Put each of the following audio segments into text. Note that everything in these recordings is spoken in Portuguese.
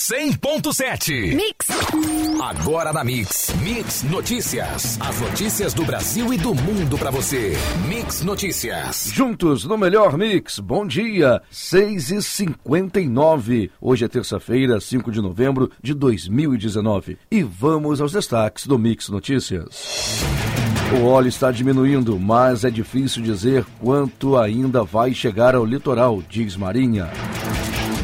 100.7. Mix. Agora na Mix. Mix Notícias. As notícias do Brasil e do mundo para você. Mix Notícias. Juntos no melhor Mix. Bom dia. 6 e 59 Hoje é terça-feira, 5 de novembro de 2019. E vamos aos destaques do Mix Notícias. O óleo está diminuindo, mas é difícil dizer quanto ainda vai chegar ao litoral, diz Marinha.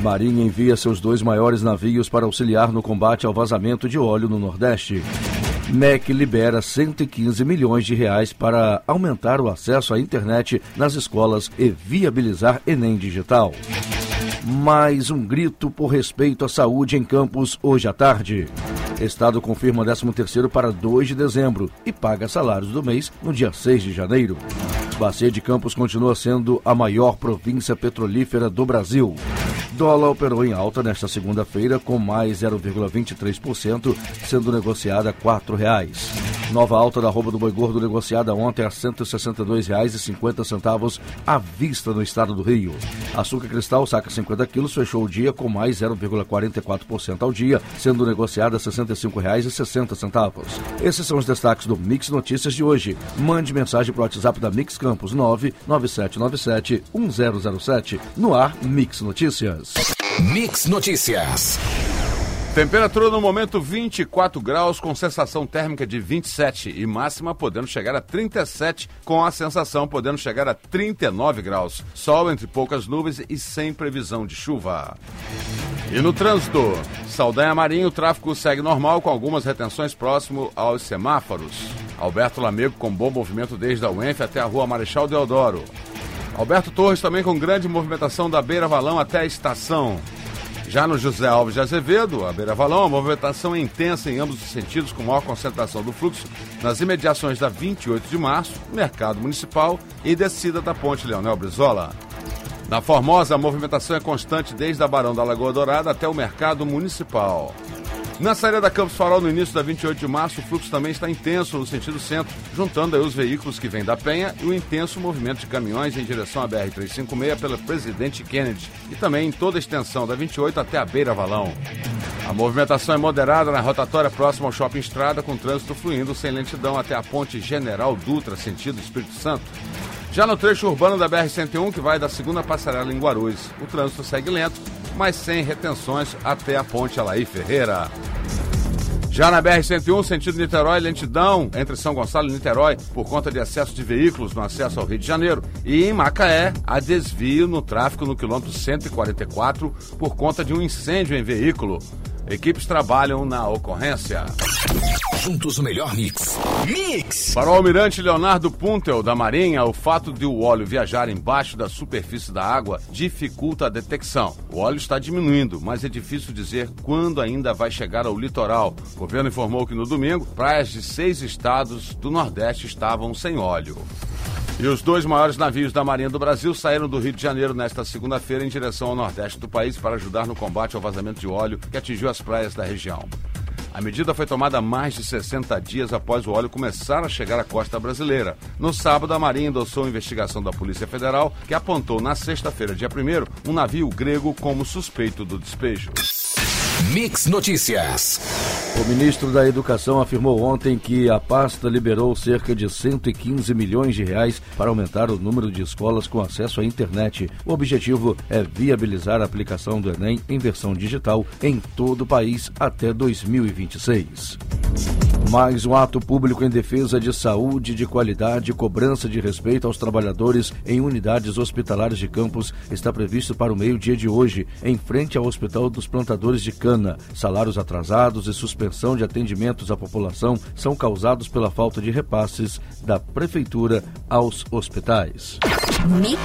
Marinha envia seus dois maiores navios para auxiliar no combate ao vazamento de óleo no Nordeste. MEC libera 115 milhões de reais para aumentar o acesso à internet nas escolas e viabilizar Enem Digital. Mais um grito por respeito à saúde em Campos hoje à tarde. Estado confirma 13º para 2 de dezembro e paga salários do mês no dia 6 de janeiro. Bacia de Campos continua sendo a maior província petrolífera do Brasil. Dólar operou em alta nesta segunda-feira com mais 0,23%, sendo negociada a R$ 4,00. Nova alta da roupa do boi gordo negociada ontem a R$ 162,50 à vista no estado do Rio. Açúcar cristal, saca 50 quilos, fechou o dia com mais 0,44% ao dia, sendo negociada a R$ 65,60. Esses são os destaques do Mix Notícias de hoje. Mande mensagem para o WhatsApp da Mix Campos 99797 1007. No ar, Mix Notícias. Mix Notícias. Temperatura no momento 24 graus, com sensação térmica de 27 e máxima podendo chegar a 37, com a sensação podendo chegar a 39 graus. Sol entre poucas nuvens e sem previsão de chuva. E no trânsito, Saldanha Marinho, o tráfego segue normal com algumas retenções próximo aos semáforos. Alberto Lamego com bom movimento desde a UENF até a rua Marechal Deodoro. Alberto Torres também com grande movimentação da Beira Valão até a estação. Já no José Alves de Azevedo, a Beira Valão, a movimentação é intensa em ambos os sentidos, com maior concentração do fluxo nas imediações da 28 de março, Mercado Municipal e descida da Ponte Leonel Brizola. Na Formosa, a movimentação é constante desde a Barão da Lagoa Dourada até o Mercado Municipal. Na saída da Campos Farol, no início da 28 de março, o fluxo também está intenso no sentido centro, juntando aí os veículos que vêm da Penha e o intenso movimento de caminhões em direção à BR-356 pela Presidente Kennedy e também em toda a extensão da 28 até a Beira Valão. A movimentação é moderada na rotatória próxima ao Shopping Estrada, com trânsito fluindo sem lentidão até a Ponte General Dutra, sentido Espírito Santo. Já no trecho urbano da BR-101, que vai da segunda passarela em Guarulhos, o trânsito segue lento, mas sem retenções até a ponte Alaí Ferreira. Já na BR-101, sentido Niterói, lentidão entre São Gonçalo e Niterói por conta de excesso de veículos no acesso ao Rio de Janeiro. E em Macaé, há desvio no tráfego no quilômetro 144 por conta de um incêndio em veículo. Equipes trabalham na ocorrência. Juntos o melhor mix. Mix! Para o almirante Leonardo Puntel, da Marinha, o fato de o óleo viajar embaixo da superfície da água dificulta a detecção. O óleo está diminuindo, mas é difícil dizer quando ainda vai chegar ao litoral. O governo informou que no domingo, praias de seis estados do Nordeste estavam sem óleo. E os dois maiores navios da Marinha do Brasil saíram do Rio de Janeiro nesta segunda-feira em direção ao nordeste do país para ajudar no combate ao vazamento de óleo que atingiu as praias da região. A medida foi tomada mais de 60 dias após o óleo começar a chegar à costa brasileira. No sábado, a Marinha endossou a investigação da Polícia Federal, que apontou na sexta-feira, dia 1 um navio grego como suspeito do despejo. Mix Notícias. O ministro da Educação afirmou ontem que a pasta liberou cerca de 115 milhões de reais para aumentar o número de escolas com acesso à internet. O objetivo é viabilizar a aplicação do Enem em versão digital em todo o país até 2026. Mais um ato público em defesa de saúde, de qualidade e cobrança de respeito aos trabalhadores em unidades hospitalares de campos está previsto para o meio-dia de hoje, em frente ao Hospital dos Plantadores de Cana. Salários atrasados e suspensão de atendimentos à população são causados pela falta de repasses da Prefeitura aos hospitais. Mix.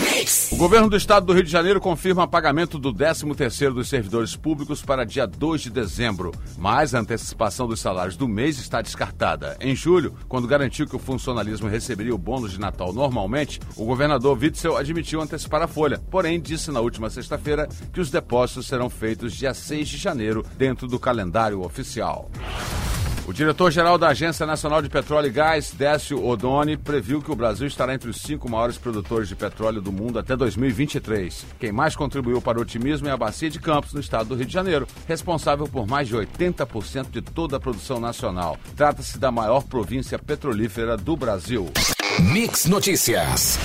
Mix. O governo do estado do Rio de Janeiro confirma pagamento do 13º dos servidores públicos para dia 2 de dezembro, mas a antecipação dos salários do mês está descartada. Em julho, quando garantiu que o funcionalismo receberia o bônus de Natal normalmente, o governador Witzel admitiu antecipar a folha, porém disse na última sexta-feira que os depósitos serão feitos dia 6 de janeiro dentro do calendário oficial. O diretor-geral da Agência Nacional de Petróleo e Gás, Décio Odoni, previu que o Brasil estará entre os cinco maiores produtores de petróleo do mundo até 2023. Quem mais contribuiu para o otimismo é a Bacia de Campos, no estado do Rio de Janeiro, responsável por mais de 80% de toda a produção nacional. Trata-se da maior província petrolífera do Brasil. Mix Notícias.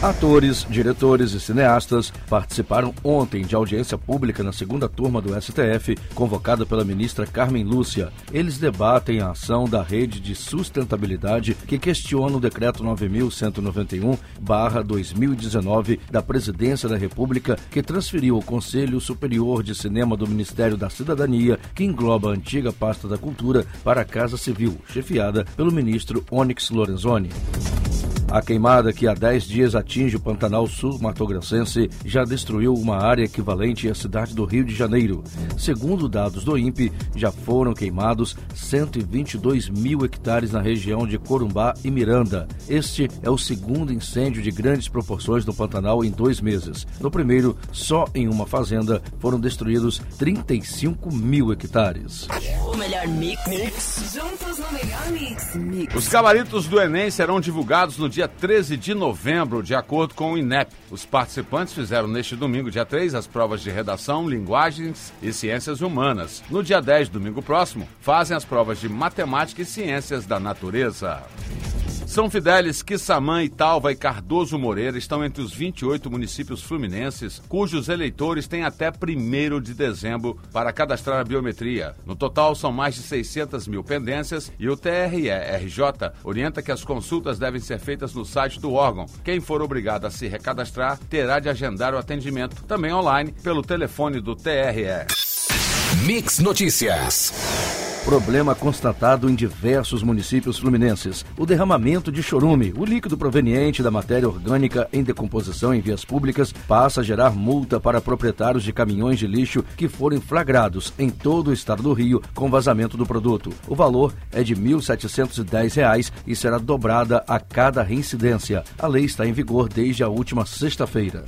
Atores, diretores e cineastas participaram ontem de audiência pública na segunda turma do STF, convocada pela ministra Carmen Lúcia. Eles debatem a ação da rede de sustentabilidade que questiona o decreto 9191/2019 da Presidência da República que transferiu o Conselho Superior de Cinema do Ministério da Cidadania, que engloba a antiga pasta da Cultura, para a Casa Civil, chefiada pelo ministro Onyx Lorenzoni. A queimada que há 10 dias atinge o Pantanal Sul-Matogrossense já destruiu uma área equivalente à cidade do Rio de Janeiro. Segundo dados do INPE, já foram queimados 122 mil hectares na região de Corumbá e Miranda. Este é o segundo incêndio de grandes proporções no Pantanal em dois meses. No primeiro, só em uma fazenda foram destruídos 35 mil hectares. O melhor mix. mix. Juntos no melhor mix. mix. Os gabaritos do Enem serão divulgados no dia dia 13 de novembro, de acordo com o INEP. Os participantes fizeram neste domingo, dia 3, as provas de redação, linguagens e ciências humanas. No dia 10, domingo próximo, fazem as provas de matemática e ciências da natureza. São Fidélis, Quissamã, Italva e Cardoso Moreira estão entre os 28 municípios fluminenses cujos eleitores têm até 1 de dezembro para cadastrar a biometria. No total, são mais de 600 mil pendências e o TRE-RJ orienta que as consultas devem ser feitas no site do órgão. Quem for obrigado a se recadastrar terá de agendar o atendimento, também online, pelo telefone do TRE. Mix Notícias. Problema constatado em diversos municípios fluminenses. O derramamento de chorume, o líquido proveniente da matéria orgânica em decomposição em vias públicas, passa a gerar multa para proprietários de caminhões de lixo que forem flagrados em todo o estado do Rio com vazamento do produto. O valor é de R$ 1.710 e será dobrada a cada reincidência. A lei está em vigor desde a última sexta-feira.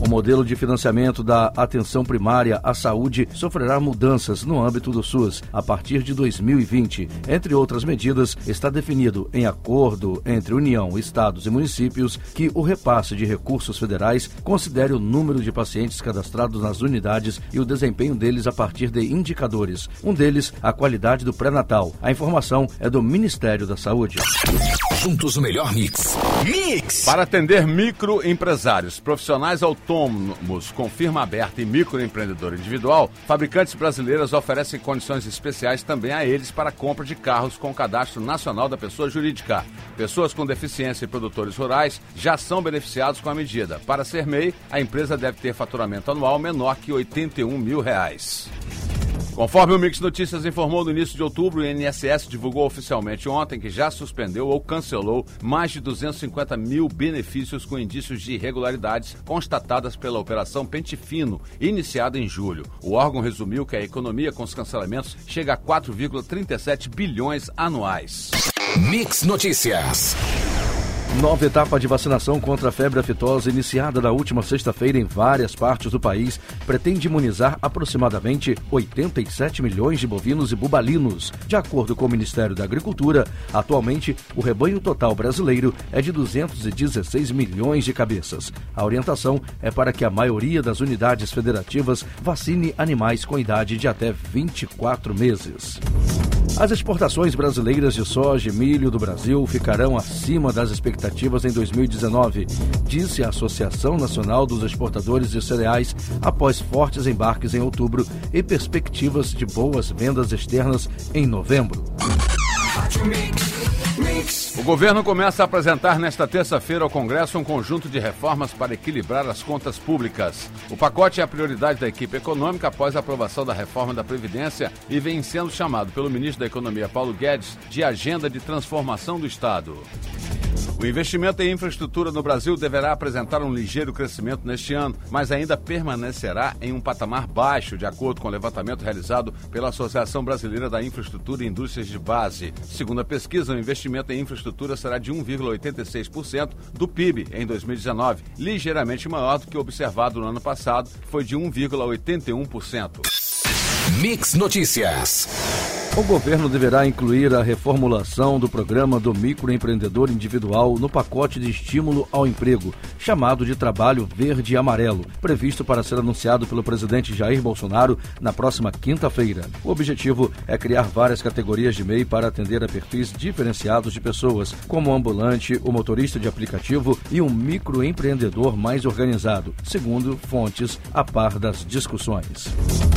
O modelo de financiamento da atenção primária à saúde sofrerá mudanças no âmbito do SUS a partir de 2020. Entre outras medidas, está definido em acordo entre União, estados e municípios que o repasse de recursos federais considere o número de pacientes cadastrados nas unidades e o desempenho deles a partir de indicadores. Um deles, a qualidade do pré-natal. A informação é do Ministério da Saúde. Juntos o melhor mix. Mix! Para atender microempresários, profissionais autônomos com firma aberta e microempreendedor individual, fabricantes brasileiras oferecem condições especiais também a eles para compra de carros com cadastro nacional da pessoa jurídica. Pessoas com deficiência e produtores rurais já são beneficiados com a medida. Para ser MEI, a empresa deve ter faturamento anual menor que 81 mil reais. Conforme o Mix Notícias informou no início de outubro, o INSS divulgou oficialmente ontem que já suspendeu ou cancelou mais de 250 mil benefícios com indícios de irregularidades constatadas pela Operação Pente Fino, iniciada em julho. O órgão resumiu que a economia com os cancelamentos chega a 4,37 bilhões anuais. Mix Notícias. Nova etapa de vacinação contra a febre aftosa, iniciada na última sexta-feira em várias partes do país, pretende imunizar aproximadamente 87 milhões de bovinos e bubalinos. De acordo com o Ministério da Agricultura, atualmente o rebanho total brasileiro é de 216 milhões de cabeças. A orientação é para que a maioria das unidades federativas vacine animais com idade de até 24 meses. As exportações brasileiras de soja e milho do Brasil ficarão acima das expectativas em 2019, disse a Associação Nacional dos Exportadores de Cereais após fortes embarques em outubro e perspectivas de boas vendas externas em novembro. O governo começa a apresentar nesta terça-feira ao Congresso um conjunto de reformas para equilibrar as contas públicas. O pacote é a prioridade da equipe econômica após a aprovação da reforma da Previdência e vem sendo chamado pelo ministro da Economia Paulo Guedes de agenda de transformação do Estado. O investimento em infraestrutura no Brasil deverá apresentar um ligeiro crescimento neste ano, mas ainda permanecerá em um patamar baixo, de acordo com o levantamento realizado pela Associação Brasileira da Infraestrutura e Indústrias de Base. Segundo a pesquisa, o investimento em infraestrutura será de 1,86% do PIB em 2019, ligeiramente maior do que observado no ano passado, que foi de 1,81%. Mix Notícias. O governo deverá incluir a reformulação do programa do microempreendedor individual no pacote de estímulo ao emprego, chamado de Trabalho Verde e Amarelo, previsto para ser anunciado pelo presidente Jair Bolsonaro na próxima quinta-feira. O objetivo é criar várias categorias de MEI para atender a perfis diferenciados de pessoas, como o ambulante, o motorista de aplicativo e um microempreendedor mais organizado, segundo fontes a par das discussões.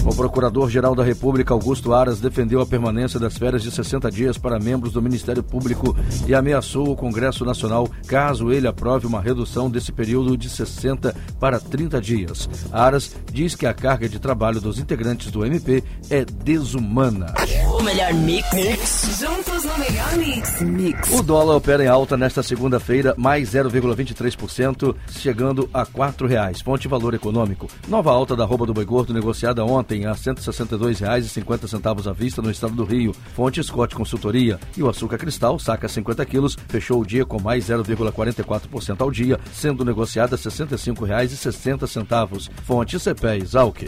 O Procurador-Geral da República, Augusto Aras, defendeu a permanência permanência das férias de 60 dias para membros do Ministério Público e ameaçou o Congresso Nacional caso ele aprove uma redução desse período de 60 para 30 dias. Aras diz que a carga de trabalho dos integrantes do MP é desumana. O melhor mix. mix. Juntos no melhor mix. Mix. O dólar opera em alta nesta segunda-feira, mais 0,23%, chegando a R$ 4,00. Fonte Valor Econômico. Nova alta da roupa do boi gordo negociada ontem a R$ 162,50 à vista no estado do Rio. Fonte Scott Consultoria. E o açúcar cristal, saca 50 quilos, fechou o dia com mais 0,44% ao dia, sendo negociada R$ 65,60. Fonte CPE Exalc.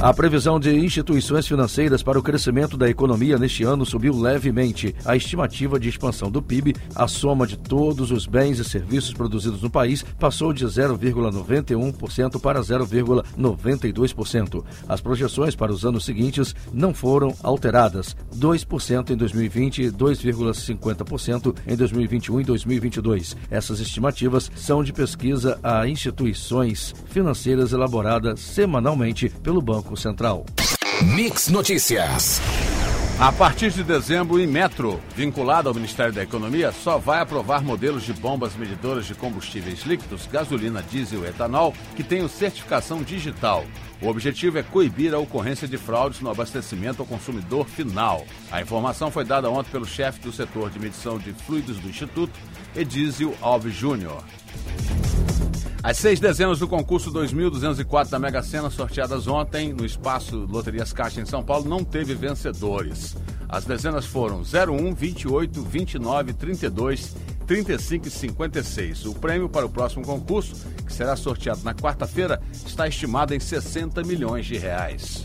A previsão de instituições financeiras para o crescimento da economia neste ano subiu levemente. A estimativa de expansão do PIB, a soma de todos os bens e serviços produzidos no país, passou de 0,91% para 0,92%. As projeções para os anos seguintes não foram alteradas: 2% em 2020 e 2,50% em 2021 e 2022. Essas estimativas são de pesquisa a instituições financeiras elaborada semanalmente pelo Banco Banco Central. Mix Notícias. A partir de dezembro, o Inmetro, vinculado ao Ministério da Economia, só vai aprovar modelos de bombas medidoras de combustíveis líquidos, gasolina, diesel e etanol que tenham certificação digital. O objetivo é coibir a ocorrência de fraudes no abastecimento ao consumidor final. A informação foi dada ontem pelo chefe do setor de medição de fluidos do Instituto, Edísio Alves Júnior. As seis dezenas do concurso 2204 da Mega Sena, sorteadas ontem no espaço Loterias Caixa em São Paulo, não teve vencedores. As dezenas foram 01, 28, 29, 32, 35 e 56. O prêmio para o próximo concurso, que será sorteado na quarta-feira, está estimado em 60 milhões de reais.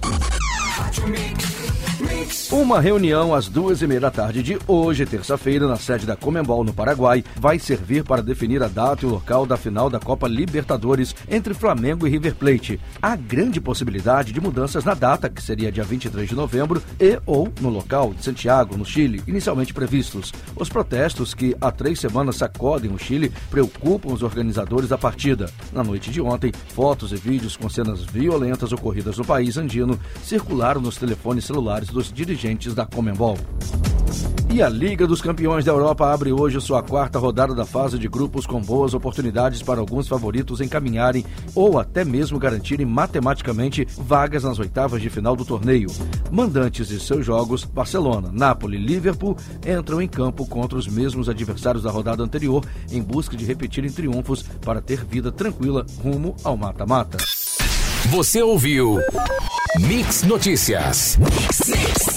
Uma reunião às duas e meia da tarde de hoje, terça-feira, na sede da Comembol, no Paraguai, vai servir para definir a data e o local da final da Copa Libertadores entre Flamengo e River Plate. Há grande possibilidade de mudanças na data, que seria dia 23 de novembro, e ou no local de Santiago, no Chile, inicialmente previstos. Os protestos que há três semanas sacodem o Chile preocupam os organizadores da partida. Na noite de ontem, fotos e vídeos com cenas violentas ocorridas no país andino circularam nos telefones celulares dos dirigentes da Comembol. E a Liga dos Campeões da Europa abre hoje sua quarta rodada da fase de grupos com boas oportunidades para alguns favoritos encaminharem ou até mesmo garantirem matematicamente vagas nas oitavas de final do torneio. Mandantes de seus jogos, Barcelona, Nápoles e Liverpool entram em campo contra os mesmos adversários da rodada anterior em busca de repetirem triunfos para ter vida tranquila rumo ao mata-mata. Você ouviu Mix Notícias. Mix, mix.